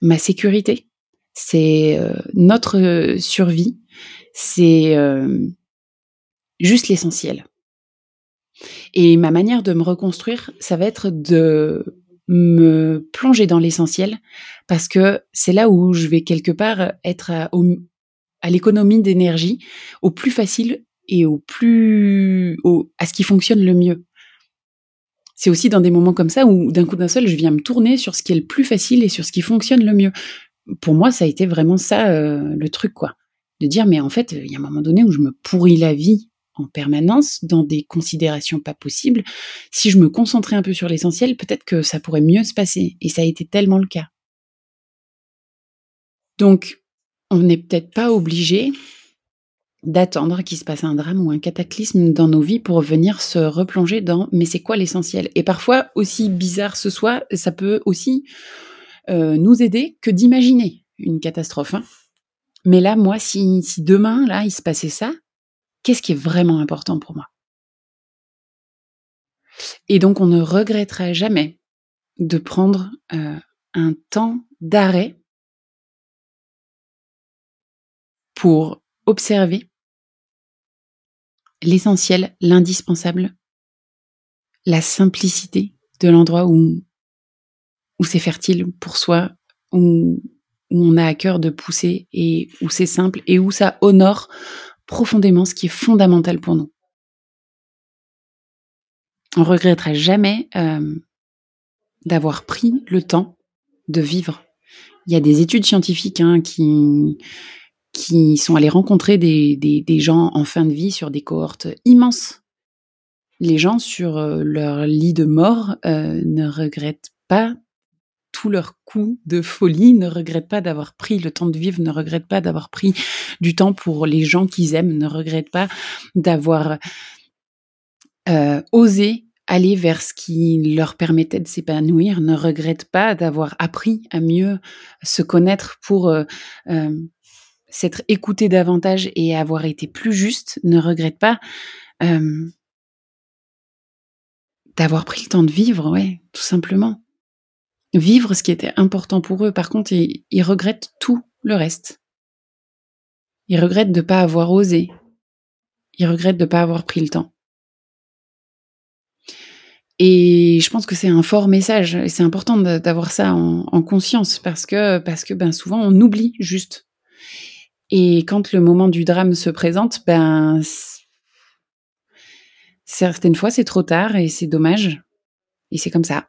ma sécurité, c'est notre survie, c'est juste l'essentiel. Et ma manière de me reconstruire, ça va être de me plonger dans l'essentiel parce que c'est là où je vais quelque part être à, à l'économie d'énergie, au plus facile et au plus au, à ce qui fonctionne le mieux. C'est aussi dans des moments comme ça où d'un coup d'un seul, je viens me tourner sur ce qui est le plus facile et sur ce qui fonctionne le mieux. Pour moi, ça a été vraiment ça euh, le truc quoi, de dire mais en fait, il y a un moment donné où je me pourris la vie en permanence dans des considérations pas possibles. Si je me concentrais un peu sur l'essentiel, peut-être que ça pourrait mieux se passer. Et ça a été tellement le cas. Donc, on n'est peut-être pas obligé d'attendre qu'il se passe un drame ou un cataclysme dans nos vies pour venir se replonger dans mais c'est quoi l'essentiel? Et parfois, aussi bizarre ce soit, ça peut aussi euh, nous aider que d'imaginer une catastrophe. Hein. Mais là, moi, si, demain, là, il se passait ça, Qu'est-ce qui est vraiment important pour moi? Et donc, on ne regrettera jamais de prendre euh, un temps d'arrêt pour observer l'essentiel, l'indispensable, la simplicité de l'endroit où, où c'est fertile pour soi, où, où on a à cœur de pousser et où c'est simple et où ça honore profondément ce qui est fondamental pour nous. On regrettera jamais euh, d'avoir pris le temps de vivre. Il y a des études scientifiques hein, qui, qui sont allées rencontrer des, des, gens en fin de vie sur des cohortes immenses. Les gens sur euh, leur lit de mort euh, ne regrettent pas tout leur coup de folie, ne regrettent pas d'avoir pris le temps de vivre, ne regrettent pas d'avoir pris du temps pour les gens qu'ils aiment, ne regrettent pas d'avoir euh, osé aller vers ce qui leur permettait de s'épanouir, ne regrettent pas d'avoir appris à mieux se connaître pour euh, euh, s'être écouté davantage et avoir été plus juste, ne regrettent pas d'avoir pris le temps de vivre, ouais, tout simplement vivre ce qui était important pour eux. Par contre, ils, regrettent tout le reste. Ils regrettent de ne pas avoir osé. Ils regrettent de ne pas avoir pris le temps. Et je pense que c'est un fort message et c'est important d'avoir ça en, conscience parce que parce que ben souvent on oublie juste. Et quand le moment du drame se présente, ben Certaines fois, c'est trop tard et c'est dommage. Et c'est comme ça.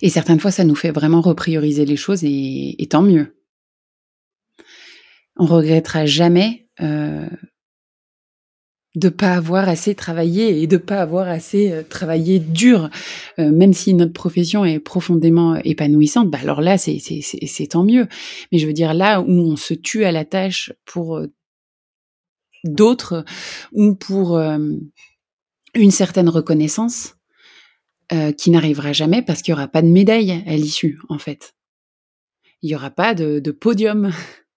Et certaines fois, ça nous fait vraiment reprioriser les choses et, tant mieux. On regrettera jamais euh, de pas avoir assez travaillé et de pas avoir assez euh, travaillé dur, euh, même si notre profession est profondément épanouissante. Bah alors là, c'est tant mieux. Mais je veux dire là où on se tue à la tâche pour euh, d'autres ou pour une certaine reconnaissance qui n'arrivera jamais parce qu'il y aura pas de médaille à l'issue en fait. Il y aura pas de, de, podium.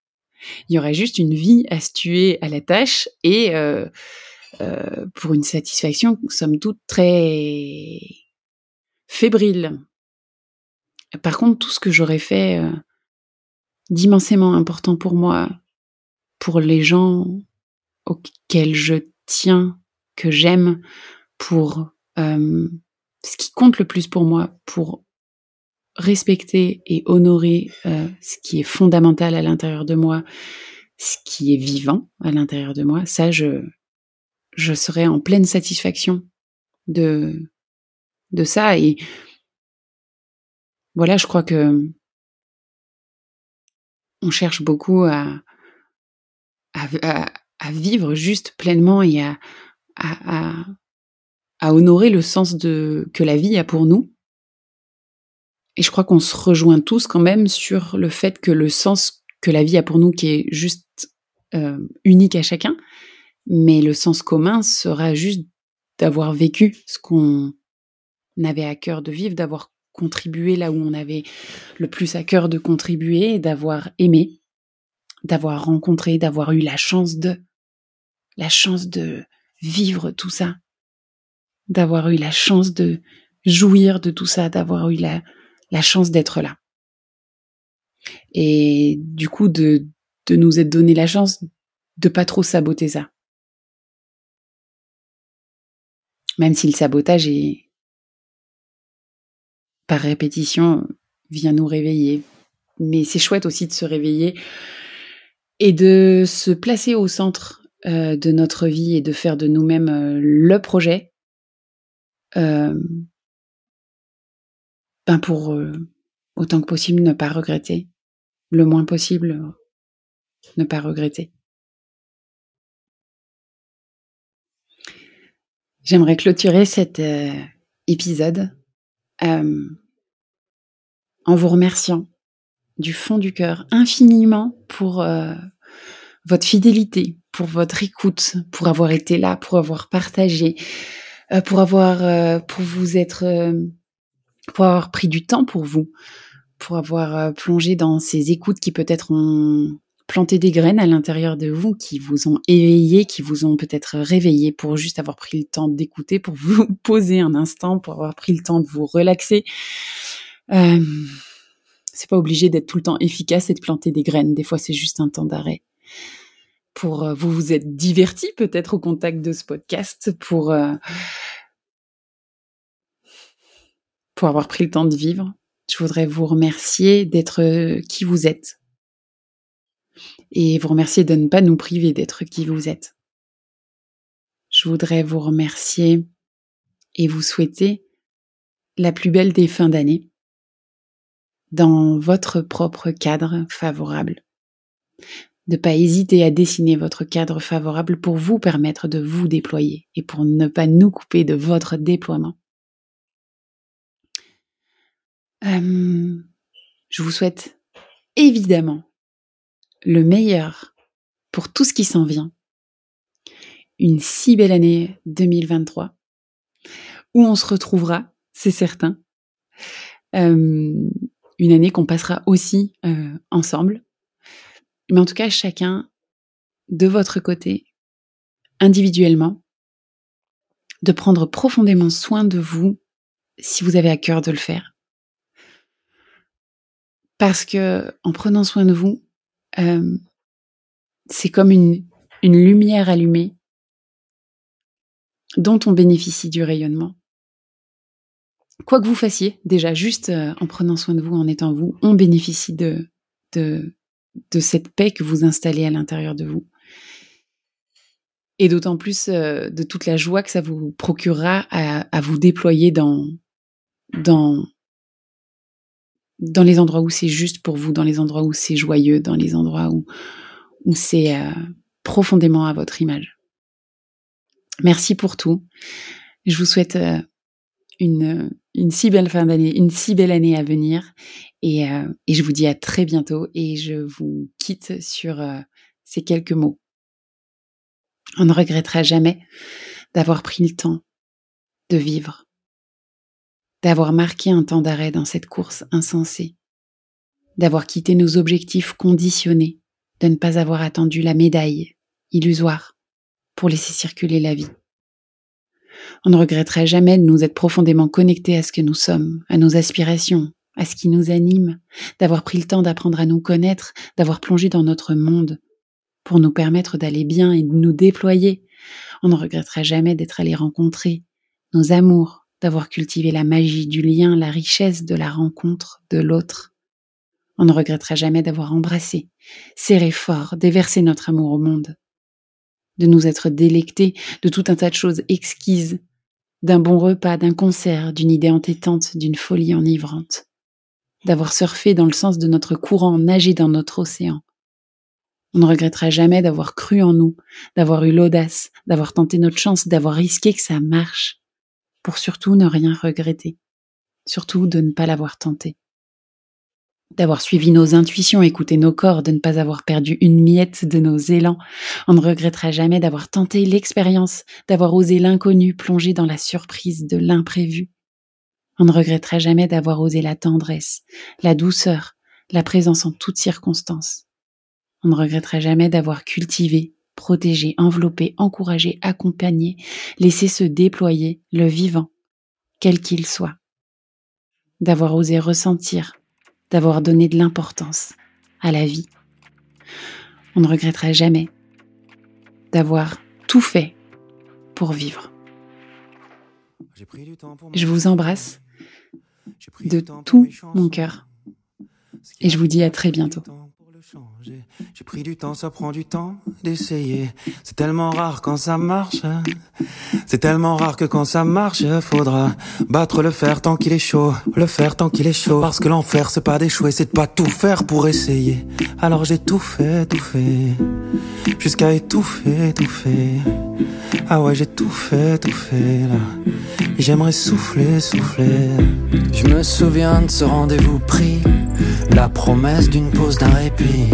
Il y aurait juste une vie à se tuer à la tâche et euh, pour une satisfaction, somme toute, très fébrile. Par contre, tout ce que j'aurais fait euh, d'immensément important pour moi, pour les gens auxquels je tiens, que j'aime, pour euh, ce qui compte le plus pour moi, pour respecter et honorer ce qui est fondamental à l'intérieur de moi, ce qui est vivant à l'intérieur de moi, ça, je, je serais en pleine satisfaction de, de ça. Et voilà, je crois que on cherche beaucoup à, à, à, vivre juste pleinement et à, à, à, honorer le sens de, que la vie a pour nous. Et je crois qu'on se rejoint tous quand même sur le fait que le sens que la vie a pour nous, qui est juste euh, unique à chacun, mais le sens commun sera juste d'avoir vécu ce qu'on avait à cœur de vivre, d'avoir contribué là où on avait le plus à cœur de contribuer, d'avoir aimé, d'avoir rencontré, d'avoir eu la chance de, la chance de vivre tout ça, d'avoir eu la chance de jouir de tout ça, d'avoir eu la, chance d'être là. Et du coup, de, de nous être donné la chance de pas trop saboter ça. Même si le sabotage est par répétition vient nous réveiller. Mais c'est chouette aussi de se réveiller et de se placer au centre euh, de notre vie et de faire de nous-mêmes euh, le projet. Euh, ben pour autant que possible ne pas regretter, le moins possible ne pas regretter. J'aimerais clôturer cet euh, épisode euh, en vous remerciant du fond du cœur infiniment pour euh, votre fidélité, pour votre écoute, pour avoir été là, pour avoir partagé, pour avoir, pour vous être, pour avoir pris du temps pour vous, pour avoir plongé dans ces écoutes qui peut-être ont planter des graines à l'intérieur de vous qui vous ont éveillé, qui vous ont peut-être réveillé pour juste avoir pris le temps d'écouter, pour vous poser un instant, pour avoir pris le temps de vous relaxer. Euh, c'est pas obligé d'être tout le temps efficace et de planter des graines. Des fois, c'est juste un temps d'arrêt. Pour euh, vous vous êtes diverti peut-être au contact de ce podcast, pour euh, pour avoir pris le temps de vivre. Je voudrais vous remercier d'être euh, qui vous êtes, et vous remercier de ne pas nous priver d'être qui vous êtes. Je voudrais vous remercier et vous souhaiter la plus belle des fins d'année dans votre propre cadre favorable. Ne pas hésiter à dessiner votre cadre favorable pour vous permettre de vous déployer et pour ne pas nous couper de votre déploiement. Euh, je vous souhaite évidemment le meilleur pour tout ce qui s'en vient. Une si belle année 2023 où on se retrouvera, c'est certain. Euh, une année qu'on passera aussi euh, ensemble. Mais en tout cas, chacun de votre côté, individuellement, de prendre profondément soin de vous si vous avez à cœur de le faire. Parce que en prenant soin de vous, euh, c'est comme une, une lumière allumée dont on bénéficie du rayonnement. Quoi que vous fassiez, déjà juste euh, en prenant soin de vous, en étant vous, on bénéficie de, de, de cette paix que vous installez à l'intérieur de vous. et d'autant plus de toute la joie que ça vous procurera à, vous déployer dans, dans, dans les endroits où c'est juste pour vous, dans les endroits où c'est joyeux, dans les endroits où, où c'est profondément à votre image. Merci pour tout. Je vous souhaite une, si belle fin d'année, une si belle année à venir. Et, et, je vous dis à très bientôt et je vous quitte sur ces quelques mots. On ne regrettera jamais d'avoir pris le temps de vivre, d'avoir marqué un temps d'arrêt dans cette course insensée, d'avoir quitté nos objectifs conditionnés, de ne pas avoir attendu la médaille illusoire pour laisser circuler la vie. On ne regretterait jamais de nous être profondément connectés à ce que nous sommes, à nos aspirations, à ce qui nous anime, d'avoir pris le temps d'apprendre à nous connaître, d'avoir plongé dans notre monde, pour nous permettre d'aller bien et de nous déployer. On ne regretterait jamais d'être allé rencontrer nos amours, d'avoir cultivé la magie du lien, la richesse de la rencontre de l'autre. On ne regretterait jamais d'avoir embrassé, serré fort, déversé notre amour au monde de nous être délectés de tout un tas de choses exquises, d'un bon repas, d'un concert, d'une idée entêtante, d'une folie enivrante, d'avoir surfé dans le sens de notre courant, nagé dans notre océan. On ne regrettera jamais d'avoir cru en nous, d'avoir eu l'audace, d'avoir tenté notre chance, d'avoir risqué que ça marche, pour surtout ne rien regretter, surtout de ne pas l'avoir tenté d'avoir suivi nos intuitions, écouté nos corps, de ne pas avoir perdu une miette de nos élans. On ne regrettera jamais d'avoir tenté l'expérience, d'avoir osé l'inconnu, plongé dans la surprise de l'imprévu. On ne regrettera jamais d'avoir osé la tendresse, la douceur, la présence en toutes circonstances. On ne regrettera jamais d'avoir cultivé, protégé, enveloppé, encouragé, accompagné, laissé se déployer le vivant, quel qu'il soit. D'avoir osé ressentir, d'avoir donné de l'importance à la vie. On ne regrettera jamais d'avoir tout fait pour vivre. Je vous embrasse de tout mon cœur et je vous dis à très bientôt. J'ai pris du temps, ça prend du temps d'essayer. C'est tellement rare quand ça marche. C'est tellement rare que quand ça marche, faudra battre le fer tant qu'il est chaud. Le fer tant qu'il est chaud. Parce que l'enfer, c'est pas d'échouer, c'est de pas tout faire pour essayer. Alors j'ai tout fait, tout fait. Jusqu'à étouffer, étouffer. Ah ouais, j'ai tout fait, tout fait là. J'aimerais souffler, souffler. Je me souviens de ce rendez-vous pris. La promesse d'une pause, d'un répit,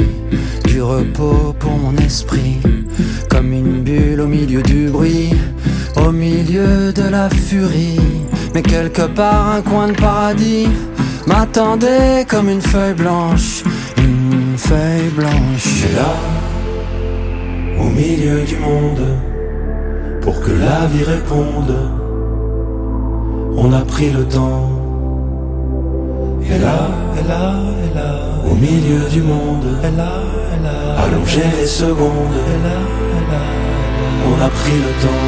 du repos pour mon esprit, comme une bulle au milieu du bruit, au milieu de la furie. Mais quelque part un coin de paradis m'attendait comme une feuille blanche, une feuille blanche. Et là, au milieu du monde, pour que la vie réponde, on a pris le temps et là, et là, et là, au milieu du monde, elle a, elle a, allongé les secondes, et là, et là, on a pris le temps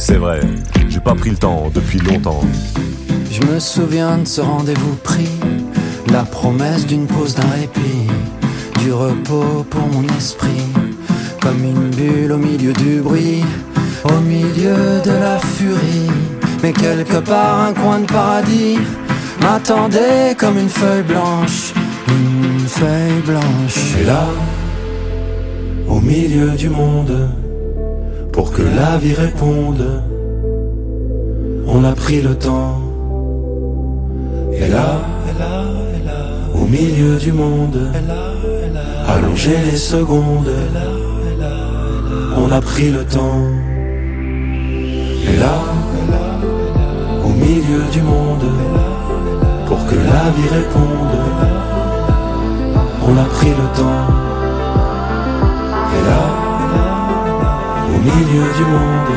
c'est vrai. J'ai pas pris le temps depuis longtemps. Je me souviens de ce rendez-vous pris, la promesse d'une pause, d'un répit, du repos pour mon esprit, comme une bulle au milieu du bruit, au milieu de la furie. Mais quelque part un coin de paradis m'attendait comme une feuille blanche, une feuille blanche. Et là, au milieu du monde, pour que la vie réponde on a pris le temps. Et là, au milieu du monde, allonger les secondes, on a pris le temps. Et là, au milieu du monde, pour que la vie réponde, on a pris le temps. Milieu du monde,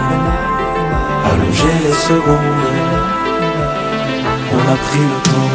allonger les secondes, on a pris le temps.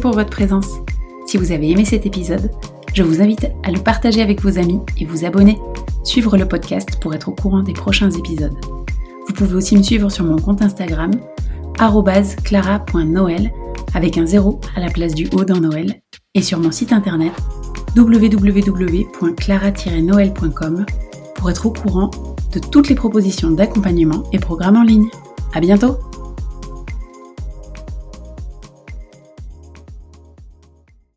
Pour votre présence. Si vous avez aimé cet épisode, je vous invite à le partager avec vos amis et vous abonner, suivre le podcast pour être au courant des prochains épisodes. Vous pouvez aussi me suivre sur mon compte Instagram, clara.noël, avec un zéro à la place du O dans Noël, et sur mon site internet www.clara-noël.com pour être au courant de toutes les propositions d'accompagnement et programmes en ligne. À bientôt!